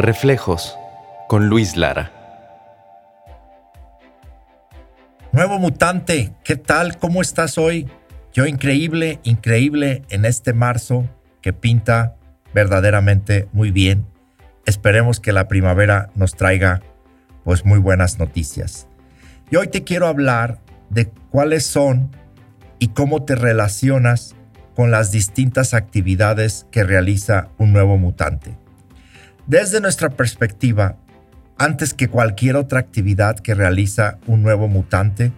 Reflejos con Luis Lara. Nuevo mutante, ¿qué tal? ¿Cómo estás hoy? Yo increíble, increíble en este marzo que pinta verdaderamente muy bien. Esperemos que la primavera nos traiga pues muy buenas noticias. Y hoy te quiero hablar de cuáles son y cómo te relacionas con las distintas actividades que realiza un nuevo mutante. Desde nuestra perspectiva, antes que cualquier otra actividad que realiza un nuevo mutante,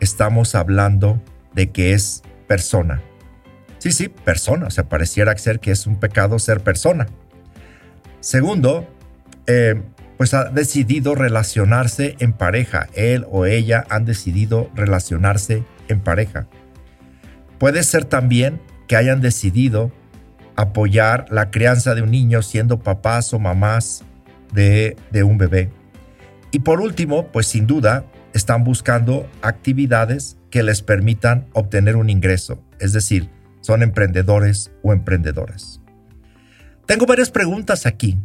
estamos hablando de que es persona. Sí, sí, persona. O sea, pareciera ser que es un pecado ser persona. Segundo, eh, pues ha decidido relacionarse en pareja. Él o ella han decidido relacionarse en pareja. Puede ser también que hayan decidido apoyar la crianza de un niño siendo papás o mamás de, un bebé. Y por último, pues sin duda, están buscando actividades que les permitan obtener un ingreso, es decir, son emprendedores o emprendedoras. Tengo varias preguntas aquí.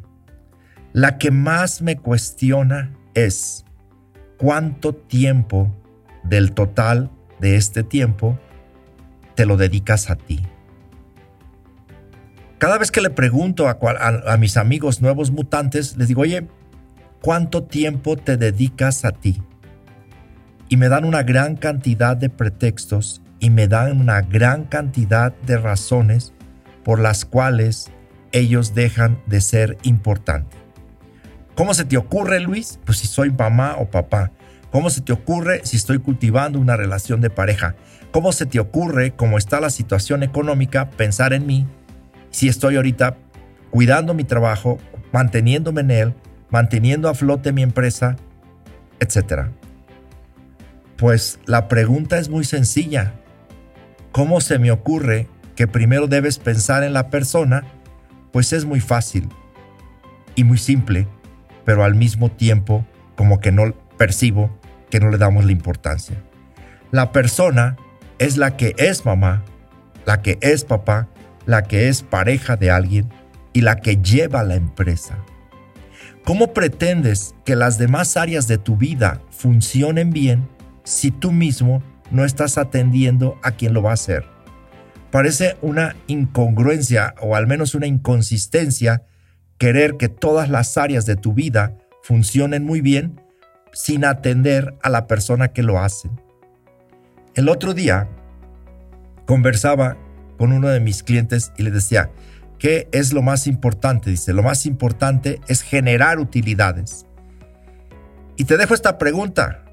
La que más me cuestiona es cuánto tiempo del total de este tiempo te lo dedicas a ti. Cada vez que le pregunto a, mis amigos nuevos mutantes, les digo, oye, ¿cuánto tiempo te dedicas a ti? Y me dan una gran cantidad de pretextos y me dan una gran cantidad de razones por las cuales ellos dejan de ser importantes. ¿Cómo se te ocurre, Luis? Pues si soy mamá o papá. ¿Cómo se te ocurre si estoy cultivando una relación de pareja? ¿Cómo se te ocurre, como está la situación económica, pensar en mí si estoy ahorita cuidando mi trabajo, manteniéndome en él, manteniendo a flote mi empresa, etcétera? Pues la pregunta es muy sencilla. ¿Cómo se me ocurre que primero debes pensar en la persona? Pues es muy fácil y muy simple, pero al mismo tiempo como que no percibo que no le damos la importancia. La persona es la que es mamá, la que es papá, la que es pareja de alguien y la que lleva la empresa. ¿Cómo pretendes que las demás áreas de tu vida funcionen bien si tú mismo no estás atendiendo a quien lo va a hacer? Parece una incongruencia o al menos una inconsistencia querer que todas las áreas de tu vida funcionen muy bien sin atender a la persona que lo hace. El otro día conversaba con uno de mis clientes y le decía, ¿qué es lo más importante? Dice, lo más importante es generar utilidades. Y te dejo esta pregunta.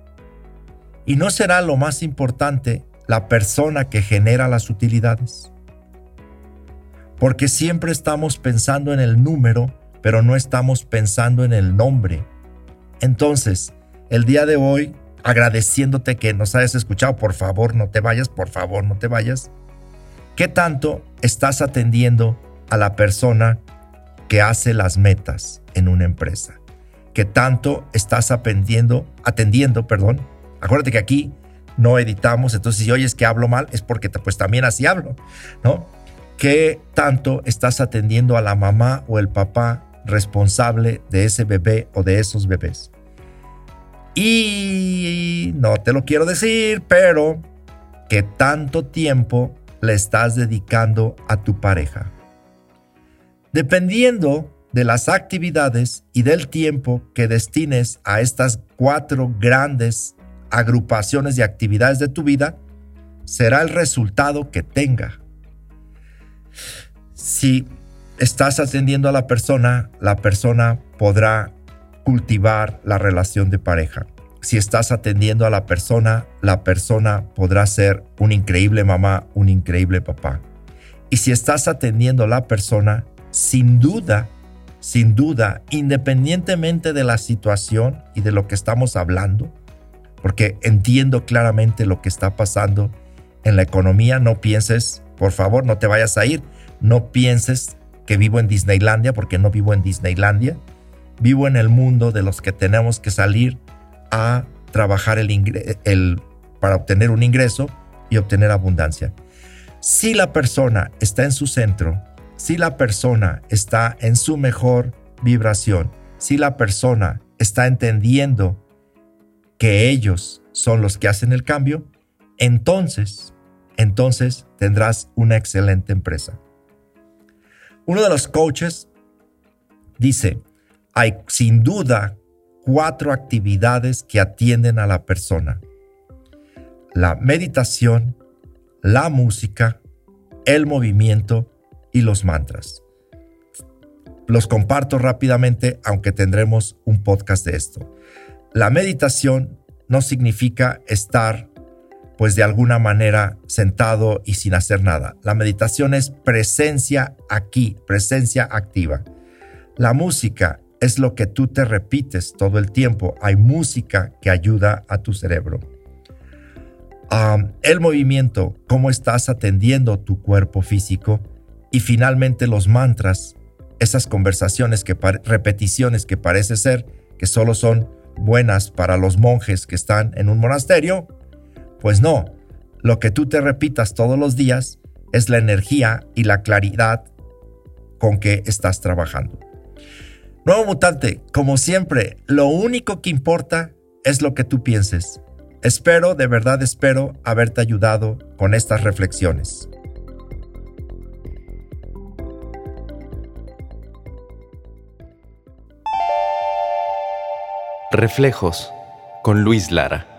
¿Y no será lo más importante la persona que genera las utilidades? Porque siempre estamos pensando en el número, pero no estamos pensando en el nombre. Entonces, el día de hoy agradeciéndote que nos hayas escuchado. Por favor, no te vayas, por favor, no te vayas. ¿Qué tanto estás atendiendo a la persona que hace las metas en una empresa? ¿Qué tanto estás atendiendo, atendiendo, perdón? Acuérdate que aquí no editamos, entonces si oyes que hablo mal es porque pues también así hablo, ¿no? ¿Qué tanto estás atendiendo a la mamá o el papá responsable de ese bebé o de esos bebés? Y no te lo quiero decir, pero ¿qué tanto tiempo le estás dedicando a tu pareja? Dependiendo de las actividades y del tiempo que destines a estas cuatro grandes agrupaciones de actividades de tu vida, será el resultado que tenga. Si estás atendiendo a la persona, la persona podrá cultivar la relación de pareja. Si estás atendiendo a la persona, la persona podrá ser una increíble mamá, un increíble papá. Y si estás atendiendo a la persona, sin duda, sin duda, independientemente de la situación y de lo que estamos hablando, porque entiendo claramente lo que está pasando en la economía, no pienses, por favor, no te vayas a ir, no pienses que vivo en Disneylandia, porque no vivo en Disneylandia Vivo en el mundo de los que tenemos que salir a trabajar el, para obtener un ingreso y obtener abundancia. Si la persona está en su centro, si la persona está en su mejor vibración, si la persona está entendiendo que ellos son los que hacen el cambio, entonces, entonces tendrás una excelente empresa. Uno de los coaches dice, hay sin duda cuatro actividades que atienden a la persona. La meditación, la música, el movimiento y los mantras. Los comparto rápidamente, aunque tendremos un podcast de esto. La meditación no significa estar, pues de alguna manera, sentado y sin hacer nada. La meditación es presencia aquí, presencia activa. La música es lo que tú te repites todo el tiempo. Hay música que ayuda a tu cerebro. el movimiento, cómo estás atendiendo tu cuerpo físico. Y finalmente los mantras, esas conversaciones que repeticiones que parece ser que solo son buenas para los monjes que están en un monasterio, pues no, lo que tú te repitas todos los días es la energía y la claridad con que estás trabajando. Nuevo mutante, como siempre, lo único que importa es lo que tú pienses. Espero, de verdad espero, haberte ayudado con estas reflexiones. Reflejos con Luis Lara.